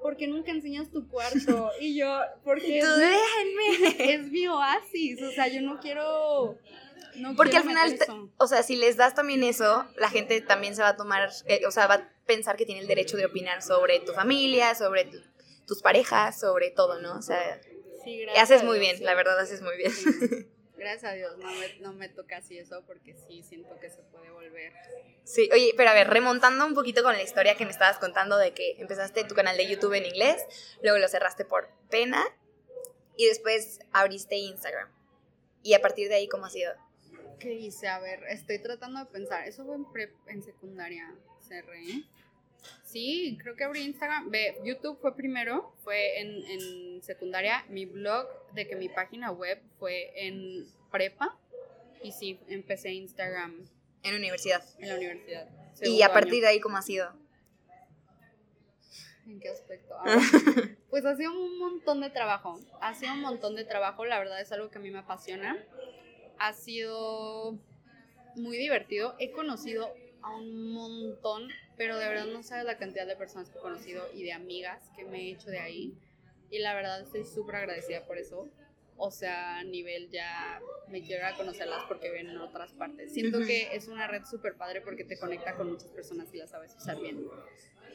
porque nunca enseñas tu cuarto? Y yo, porque es, déjenme. (laughs) es mi oasis. O sea, yo no quiero... No porque al final, o sea, si les das también eso, la gente también se va a tomar, eh, o sea, va a pensar que tiene el derecho de opinar sobre tu familia, sobre tu- tus parejas, sobre todo, ¿no? O sea, Sí, gracias haces muy Dios, bien, sí. la verdad haces muy bien. Sí. (laughs) Gracias a Dios, no me, no me toca así eso porque sí siento que se puede volver. Sí, oye, pero a ver, remontando un poquito con la historia que me estabas contando de que empezaste tu canal de YouTube en inglés, luego lo cerraste por pena y después abriste Instagram. Y a partir de ahí, ¿cómo ha sido? ¿Qué hice? A ver, estoy tratando de pensar. Eso fue en, prep- en secundaria, cerré. Sí, creo que abrí Instagram. Ve, YouTube fue primero, fue en, en secundaria. Mi blog de que mi página web fue en prepa. Y sí, empecé Instagram En universidad. en la universidad. y a partir año. de ahí, ¿cómo ha sido? ¿En qué aspecto? A (laughs) ver, pues ha sido un montón de trabajo. Ha sido un montón de trabajo. La verdad es algo que a mí me apasiona. Ha sido muy divertido. He conocido a un montón, pero de verdad no sabes la cantidad de personas que he conocido y de amigas que me he hecho de ahí. Y la verdad estoy súper agradecida por eso. O sea, a nivel ya me quiero a conocerlas porque ven en otras partes. Siento que es una red súper padre porque te conecta con muchas personas y la sabes usar bien.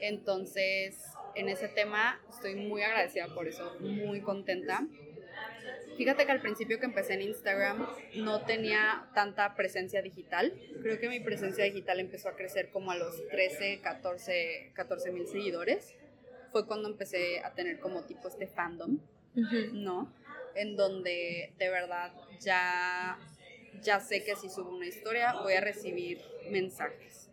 Entonces, en ese tema estoy muy agradecida por eso, muy contenta. Fíjate que al principio que empecé en Instagram no tenía tanta presencia digital. Creo que mi presencia digital empezó a crecer como a los 13, 14, 14 mil seguidores. Fue cuando empecé a tener como tipo este fandom. ¿no? En donde de verdad ya, ya sé que si subo una historia voy a recibir mensajes.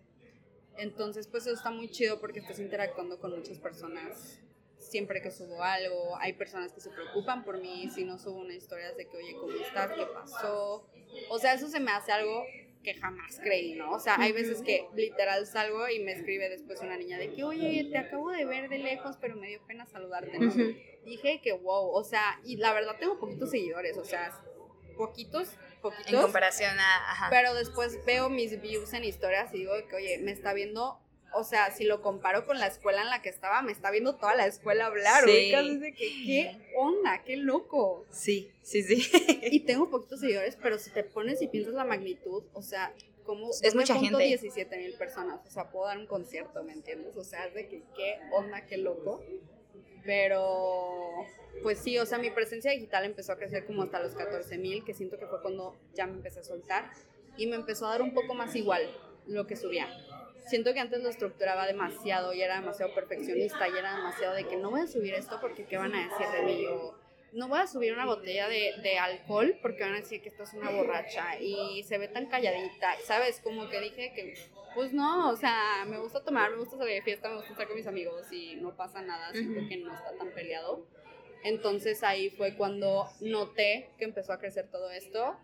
Entonces, pues eso está muy chido porque estás interactuando con muchas personas siempre que subo algo. Hay personas que se preocupan por mí si no subo una historia de que, oye, ¿cómo estás? ¿Qué pasó? O sea, eso se me hace algo que jamás creí, ¿no? O sea, hay veces que literal salgo y me escribe después una niña de que, oye, te acabo de ver de lejos, pero me dio pena saludarte, ¿no? Dije que, wow, o sea, y la verdad tengo poquitos seguidores, o sea, poquitos, poquitos. En comparación a... Ajá. Pero después veo mis views en historias y digo que, oye, me está viendo o sea, si lo comparo con la escuela en la que estaba, me está viendo toda la escuela hablar. Sí. De que, ¿Qué onda? ¡Qué loco! Sí, sí, sí. (laughs) y tengo poquitos seguidores, pero si te pones y piensas la magnitud, o sea, como es mucha gente. 17 mil personas, o sea, puedo dar un concierto, ¿me entiendes? O sea, es de que qué onda, qué loco. Pero, pues sí, o sea, mi presencia digital empezó a crecer como hasta los 14 mil, que siento que fue cuando ya me empecé a soltar y me empezó a dar un poco más igual lo que subía siento que antes lo estructuraba demasiado y era demasiado perfeccionista y era demasiado de que no voy a subir esto porque qué van a decir de mí o no voy a subir una botella de, de alcohol porque van a decir que esta es una borracha y se ve tan calladita, ¿sabes? Como que dije que, pues no, o sea, me gusta tomar, me gusta salir de fiesta, me gusta estar con mis amigos y no pasa nada, siento que no está tan peleado. Entonces ahí fue cuando noté que empezó a crecer todo esto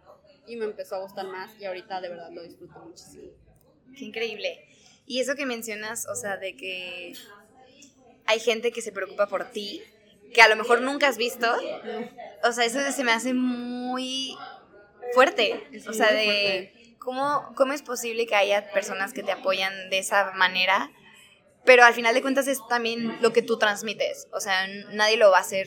y me empezó a gustar más y ahorita de verdad lo disfruto muchísimo. Qué increíble. Y eso que mencionas, o sea, de que hay gente que se preocupa por ti, que a lo mejor nunca has visto, o sea, eso se me hace muy fuerte. o sea, de cómo, cómo es posible que haya personas que te apoyan de esa manera, pero al final de cuentas es también lo que tú transmites. O sea, nadie lo va a hacer,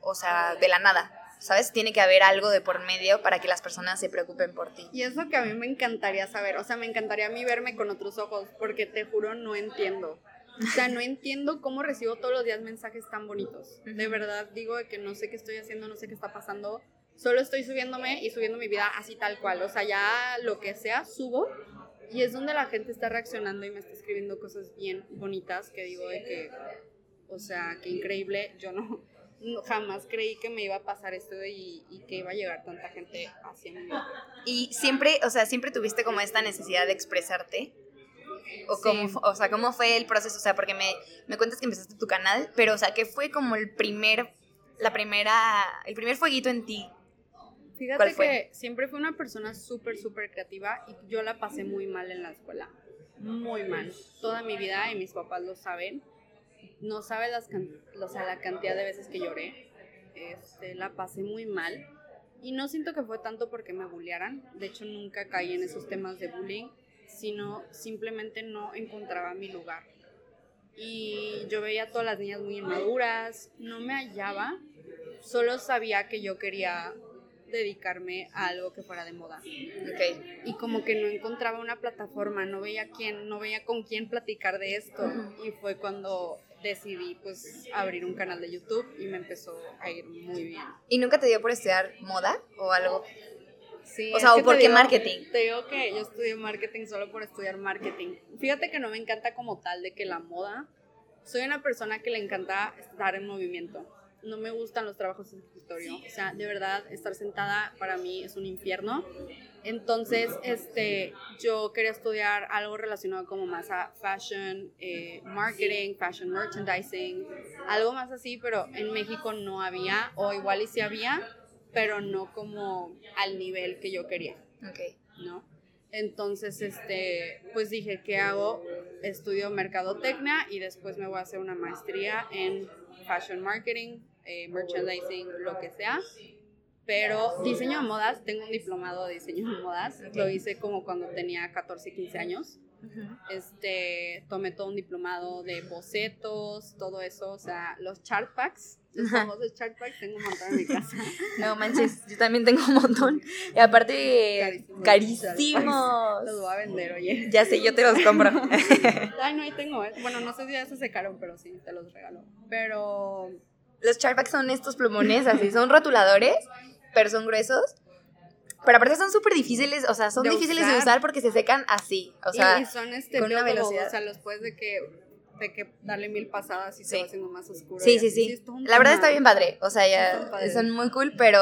o sea, de la nada. ¿Sabes? Tiene que haber algo de por medio para que las personas se preocupen por ti. Y eso que a mí me encantaría saber, o sea, me encantaría a mí verme con otros ojos, porque te juro no entiendo. O sea, no entiendo cómo recibo todos los días mensajes tan bonitos. De verdad digo que no sé qué estoy haciendo, no sé qué está pasando. Solo estoy subiéndome y subiendo mi vida así tal cual. O sea, ya lo que sea, subo. Y es donde la gente está reaccionando y me está escribiendo cosas bien bonitas que digo de que, o sea, qué increíble. Yo no, jamás creí que me iba a pasar esto y, que iba a llegar tanta gente hacia mí. Y siempre, o sea, siempre tuviste como esta necesidad de expresarte. O, cómo, o sea, ¿cómo fue el proceso? O sea, porque me, me cuentas que empezaste tu canal, pero, o sea, ¿qué fue como el primer, la primera, el primer fueguito en ti? Fíjate que siempre fui una persona súper, súper creativa y yo la pasé muy mal en la escuela. Muy mal. Toda mi vida, y mis papás lo saben no sabe las o sea, la cantidad de veces que lloré. Este, la pasé muy mal. Y no siento que fue tanto porque me bullearan. De hecho, nunca caí en esos temas de bullying, sino simplemente no encontraba mi lugar. Y yo veía a todas las niñas muy inmaduras, no me hallaba, solo sabía que yo quería dedicarme a algo que fuera de moda. Okay. Y como que no encontraba una plataforma, no veía quién, no veía con quién platicar de esto. Y fue cuando decidí pues abrir un canal de YouTube y me empezó a ir muy bien. ¿Y nunca te dio por estudiar moda o algo? Sí. O sea, ¿o por qué marketing? Te digo que yo estudié marketing solo por estudiar marketing. Fíjate que no me encanta como tal de que la moda. Soy una persona que le encanta estar en movimiento. No me gustan los trabajos en escritorio. O sea, de verdad, estar sentada para mí es un infierno. Entonces, este, yo quería estudiar algo relacionado como más a fashion, eh, marketing, fashion merchandising, algo más así, pero en México no había, o igual y sí había, pero no como al nivel que yo quería. Ok. ¿No? Entonces, este, pues dije, ¿qué hago? Estudio mercadotecnia y después me voy a hacer una maestría en fashion marketing, eh, merchandising, lo que sea pero diseño de modas, tengo un diplomado de diseño de modas, lo hice como cuando tenía 14, 15 años. Este, tomé todo un diplomado de bocetos, todo eso, o sea, los chart packs, los famosos chart packs, tengo un montón en mi casa. (laughs) No manches, yo también tengo un montón. Y aparte, carísimos. Los voy a vender, oye. Ya sé, yo te los compro. (laughs) Ay, no, ahí tengo. ¿eh? Bueno, no sé si ya se secaron, pero sí, te los regalo. Pero. Los chart packs son estos plumones así, son rotuladores pero son gruesos. Pero aparte son súper difíciles, o sea, son difíciles de usar porque se secan así, o sea, y, son este, con una velocidad. O sea, los puedes de que de que darle mil pasadas y se Sí. va haciendo más oscuro. Sí, sí, sí. un La verdad está bien padre. O sea, ya son muy cool, pero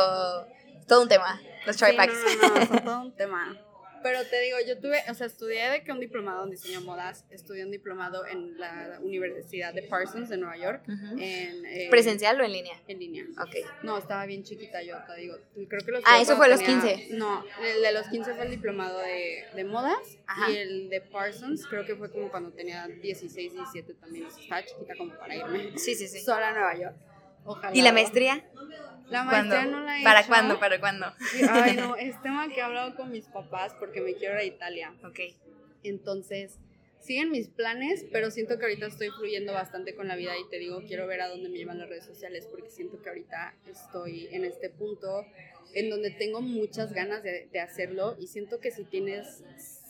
todo un tema. Los Sí. No, no, no, son todo un tema. Pero te digo, yo tuve, o sea, estudié de que un diplomado en diseño de modas, estudié un diplomado en la Universidad de Parsons de Nueva York, en, eh, ¿Presencial o en línea? En línea. Ok. No, estaba bien chiquita yo, te digo. Creo que los Ah, eso fue a los tenía- 15. No, el de los 15 fue el diplomado de, de modas Ajá. y el de Parsons creo que fue como cuando tenía 16, 17 también. O sea, estaba chiquita como para irme Sí, sí, sí. sola a Nueva York. Ojalá. ¿Y la maestría? La ¿Cuándo? maestría no la he ¿Para hecho. cuándo? ¿Para cuándo? Sí, Ay, no, (laughs) es tema que he hablado con mis papás porque me quiero ir a Italia. Ok. Entonces, siguen mis planes, pero siento que ahorita estoy fluyendo bastante con la vida y te digo, quiero ver a dónde me llevan las redes sociales porque siento que ahorita estoy en este punto en donde tengo muchas ganas de, de hacerlo y siento que si tienes,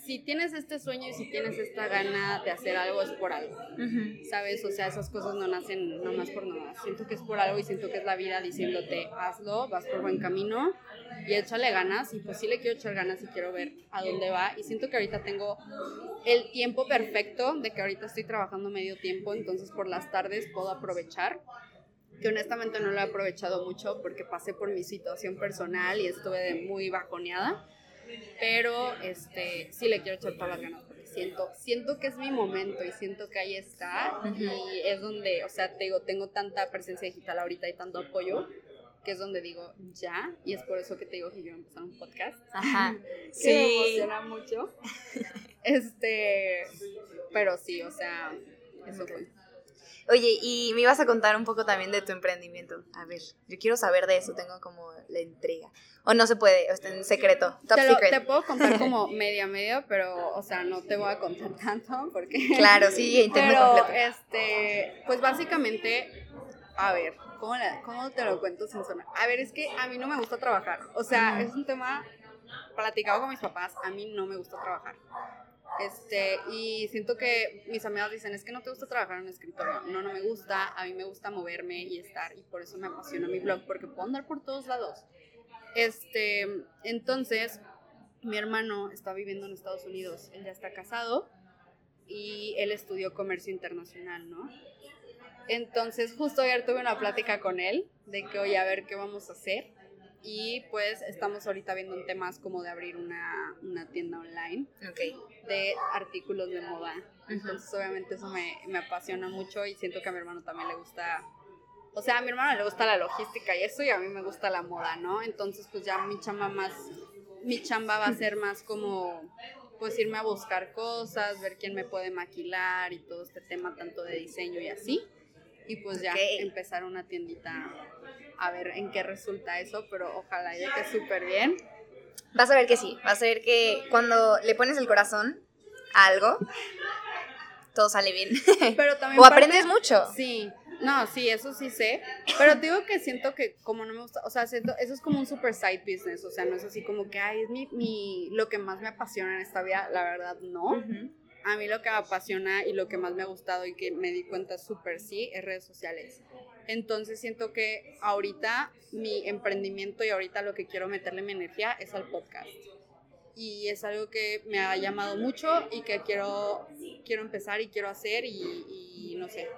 si tienes este sueño y si tienes esta gana de hacer algo es por algo. Ujú. ¿sabes? O sea, esas cosas no nacen nomás por nada. Siento que es por algo y siento que es la vida diciéndote, hazlo, vas por buen camino y échale ganas. Y pues sí le quiero echar ganas y quiero ver a dónde va. Y siento que ahorita tengo el tiempo perfecto de que ahorita estoy trabajando medio tiempo, entonces por las tardes puedo aprovechar. Que honestamente no lo he aprovechado mucho porque pasé por mi situación personal y estuve muy bajoneada. Pero este, sí le quiero echar todas las ganas porque siento, siento que es mi momento y siento que ahí está. Y es donde, o sea, te digo, tengo tanta presencia digital ahorita y tanto apoyo que es donde digo ya. Y es por eso que te digo que quiero empezar un podcast. Ajá. (laughs) Que me Sí. emociona mucho. (laughs) Este, pero sí, o sea, eso fue. Oye, y me ibas a contar un poco también de tu emprendimiento. A ver, yo quiero saber de eso, tengo como la intriga. O no se puede, o está en secreto, top Te, lo- secret. te puedo contar (laughs) como media media, pero, o sea, no te voy a contar (laughs) tanto porque... Claro, sí, intento Pero, completo. este, pues básicamente, a ver, ¿cómo, la- ¿cómo te lo cuento sin sonar? A ver, es que a mí no me gusta trabajar. O sea, es un tema platicado con mis papás, a mí no me gusta trabajar. Este, y siento que mis amigas dicen, es que no te gusta trabajar en un escritorio. No, no me gusta, a mí me gusta moverme y estar, y por eso me apasiona mi blog, porque puedo andar por todos lados. Este, entonces, mi hermano está viviendo en Estados Unidos, él ya está casado y él estudió comercio internacional, ¿no? Entonces, justo ayer tuve una plática con él de que, oye, a ver qué vamos a hacer. Y pues estamos ahorita viendo en temas como de abrir una, una tienda online de artículos de moda. Entonces, obviamente, eso me, me apasiona mucho y siento que a mi hermano también le gusta. O sea, a mi hermano le gusta la logística y eso, y a mí me gusta la moda, ¿no? Entonces, pues ya mi chamba más. Mi chamba va a ser más como. Pues irme a buscar cosas, ver quién me puede maquilar y todo este tema, tanto de diseño y así. Y pues ya Ok. empezar una tiendita a ver en qué resulta eso, pero ojalá ya que súper bien. Vas a ver que sí, vas a ver que cuando le pones el corazón a algo, todo sale bien. (laughs) Pero también o parte- aprendes mucho. Sí, no, sí, eso sí sé. Pero te digo que siento que como no me gusta, o sea, siento, eso es como un super side business, o sea, no es así como que, ay, es mi, mi, lo que más me apasiona en esta vida, la verdad, no. Ujú. A mí lo que me apasiona y lo que más me ha gustado y que me di cuenta súper sí es redes sociales. Entonces siento que ahorita mi emprendimiento y ahorita lo que quiero meterle mi energía es al podcast. Y es algo que me ha llamado mucho y que quiero, quiero empezar y quiero hacer y, y no sé,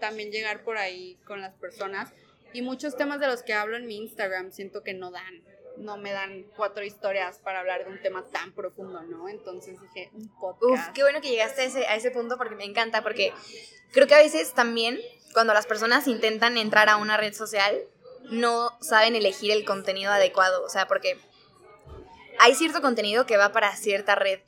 también llegar por ahí con las personas. Y muchos temas de los que hablo en mi Instagram siento que no dan, no me dan cuatro historias para hablar de un tema tan profundo, ¿no? Entonces dije, un Uf, podcast. qué bueno que llegaste a ese, a ese punto porque me encanta, porque creo que a veces también cuando las personas intentan entrar a una red social, no saben elegir el contenido adecuado, o sea, porque hay cierto contenido que va para cierta red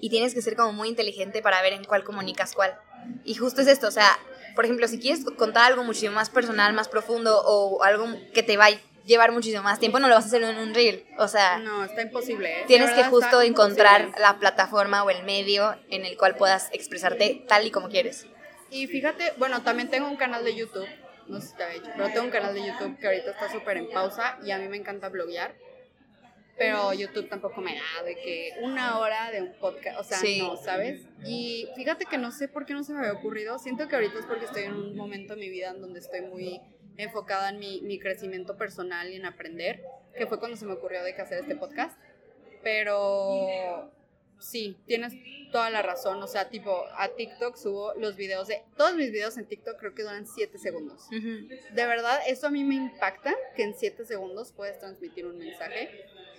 y tienes que ser como muy inteligente para ver en cuál comunicas cuál. Y justo es esto, o sea, por ejemplo, si quieres contar algo muchísimo más personal, más profundo o algo que te va llevar muchísimo más tiempo, no lo vas a hacer en un reel, o sea... No, está imposible. ¿eh? Tienes que justo encontrar imposible. la plataforma o el medio en el cual puedas expresarte tal y como quieres. Y fíjate, bueno, también tengo un canal de YouTube, no sé si te había dicho, pero tengo un canal de YouTube que ahorita está súper en pausa y a mí me encanta bloguear. Pero YouTube tampoco me da de que una hora de un podcast, o sea, Sí. no, ¿sabes? Y fíjate que no sé por qué no se me había ocurrido. Siento que ahorita es porque estoy en un momento de mi vida en donde estoy muy enfocada en mi, mi crecimiento personal y en aprender, que fue cuando se me ocurrió de que hacer este podcast. Pero sí, tienes toda la razón. O sea, tipo, a TikTok subo los videos de. Todos mis videos en TikTok creo que duran 7 segundos. De verdad, eso a mí me impacta que en 7 segundos puedes transmitir un mensaje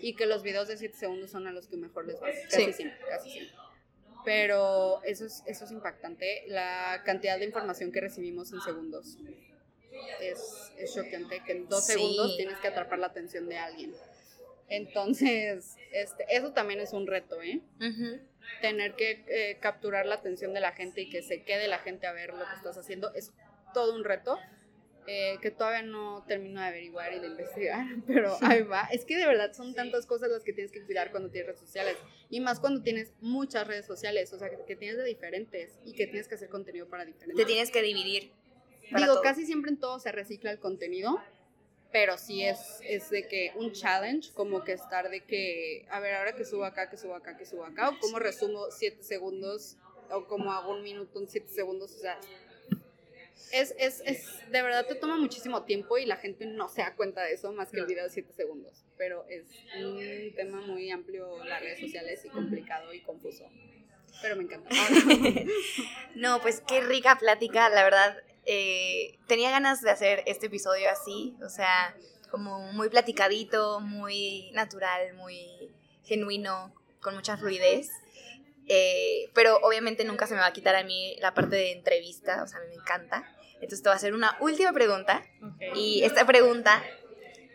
y que los videos de 7 segundos son a los que mejor les va. Casi siempre, casi siempre. Pero eso es, eso es impactante, la cantidad de información que recibimos en segundos. Es, es choqueante que en dos segundos tienes que atrapar la atención de alguien. Entonces, este, eso también es un reto, ¿eh? Tener que eh, capturar la atención de la gente y que se quede la gente a ver lo que estás haciendo es todo un reto. Eh, que todavía no termino de averiguar y de investigar, (laughs) pero ahí va. Es que de verdad son tantas cosas las que tienes que cuidar cuando tienes redes sociales. Y más cuando tienes muchas redes sociales, o sea, que, tienes de diferentes y que tienes que hacer contenido para diferentes. Te tienes que dividir. Digo, casi siempre en todo se recicla el contenido, pero sí es, es de que un challenge, como que estar de que, a ver, ahora que subo acá, que subo acá, que subo acá, o cómo resumo siete segundos, o cómo hago un minuto en siete segundos, o sea, es, es, es, de verdad te toma muchísimo tiempo y la gente no se da cuenta de eso más que el video de 7 segundos. Pero es un tema muy amplio las redes sociales y complicado y confuso. Pero me encanta. (laughs) no, pues qué rica plática, la verdad. Eh, tenía ganas de hacer este episodio así, o sea, como muy platicadito, muy natural, muy genuino, con mucha fluidez. Eh, pero obviamente nunca se me va a quitar a mí la parte de entrevista, o sea, a mí me encanta. Entonces te voy a hacer una última pregunta. Y esta pregunta,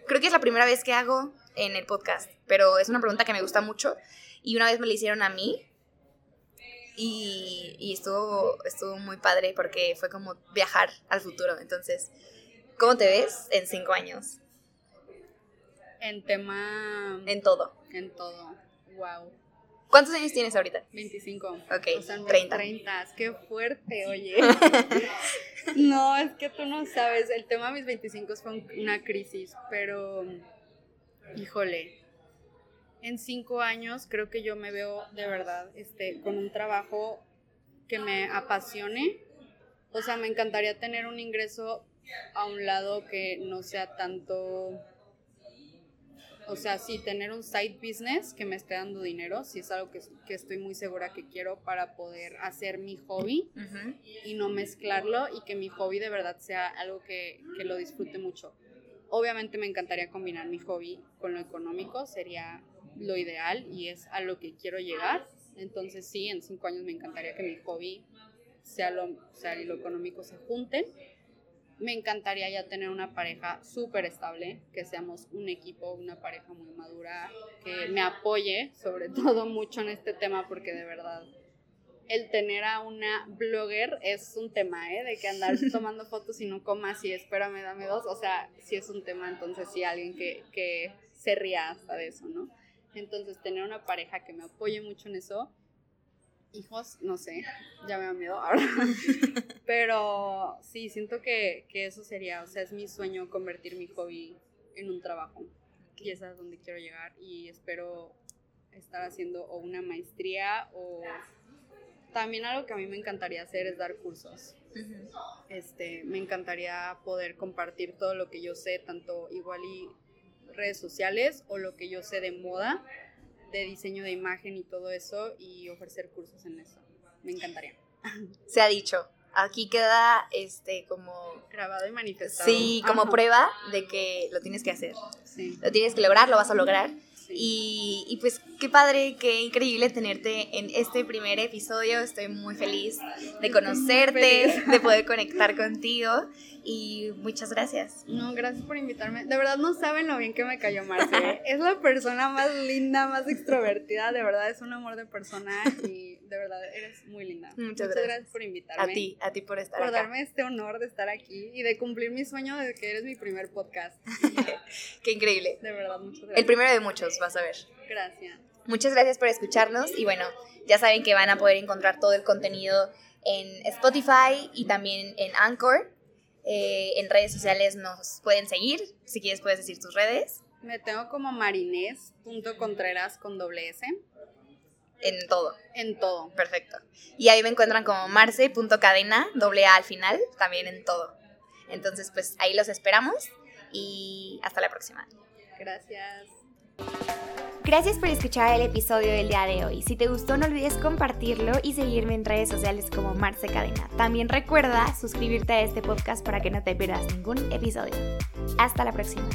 creo que es la primera vez que hago en el podcast, pero es una pregunta que me gusta mucho. Y una vez me la hicieron a mí. Y, y estuvo, estuvo muy padre porque fue como viajar al futuro. Entonces, ¿cómo te ves en cinco años? En tema... En todo. En todo. Wow. ¿Cuántos años tienes ahorita? 25. Ok, o sea, 30. 30. Qué fuerte, oye. (laughs) no, es que tú no sabes. El tema de mis 25 fue una crisis, pero híjole. En cinco años creo que yo me veo de verdad este, con un trabajo que me apasione. O sea, me encantaría tener un ingreso a un lado que no sea tanto o sea, sí, tener un side business que me esté dando dinero, sí es algo que, que estoy muy segura que quiero para poder hacer mi hobby y no mezclarlo y que mi hobby de verdad sea algo que, que lo disfrute mucho. Obviamente me encantaría combinar mi hobby con lo económico, sería lo ideal y es a lo que quiero llegar. Entonces sí, en cinco años me encantaría que mi hobby sea lo, sea, y lo económico se junten me encantaría ya tener una pareja súper estable, que seamos un equipo, una pareja muy madura, que me apoye sobre (laughs) todo mucho en este tema, porque de verdad el tener a una blogger es un tema, ¿eh? De que andar (laughs) tomando fotos y no comas y espérame, dame dos, o sea, sí es un tema, entonces sí alguien que, que se ría hasta de eso, ¿no? Entonces tener una pareja que me apoye mucho en eso hijos, no sé, ya me da miedo ahora. (laughs) Pero sí, siento que, que, eso sería, o sea, es mi sueño convertir mi hobby en un trabajo. Y esa es donde quiero llegar y espero estar haciendo o una maestría o también algo que a mí me encantaría hacer es dar cursos. Este, me encantaría poder compartir todo lo que yo sé, tanto igual y redes sociales o lo que yo sé de moda de diseño de imagen y todo eso y ofrecer cursos en eso. Me encantaría. (laughs) Se ha dicho. Aquí queda este como grabado y manifestado. Sí, como prueba de que lo tienes que hacer. Sí. Lo tienes que lograr, lo vas a lograr. Y, y, pues qué padre, qué increíble tenerte en este primer episodio. Estoy muy feliz de conocerte, (laughs) de poder conectar contigo y muchas gracias. No, gracias por invitarme. De verdad no saben lo bien que me cayó Marce. (laughs) es la persona más linda, más extrovertida, de verdad es un amor de persona y de verdad eres muy linda. Muchas, gracias. por invitarme. A ti, a ti por estar Por darme este honor de estar aquí y de cumplir mi sueño de que eres mi primer podcast. (laughs) Qué increíble. De verdad, muchas gracias. El primero de muchos, vas a ver. Gracias. Muchas gracias por escucharnos y bueno, ya saben que van a poder encontrar todo el contenido en Spotify y también en Anchor. Eh, en redes sociales nos pueden seguir. Si quieres, puedes decir tus redes. Me tengo como marinés.contreras con doble S. En todo. En todo. Perfecto. Y ahí me encuentran como marce.cadena, doble A al final, también en todo. Entonces, pues ahí los esperamos y hasta la próxima. Gracias. Gracias por escuchar el episodio del día de hoy. Si te gustó no olvides compartirlo y seguirme en redes sociales como Marce Cadena. También recuerda suscribirte a este podcast para que no te pierdas ningún episodio. Hasta la próxima.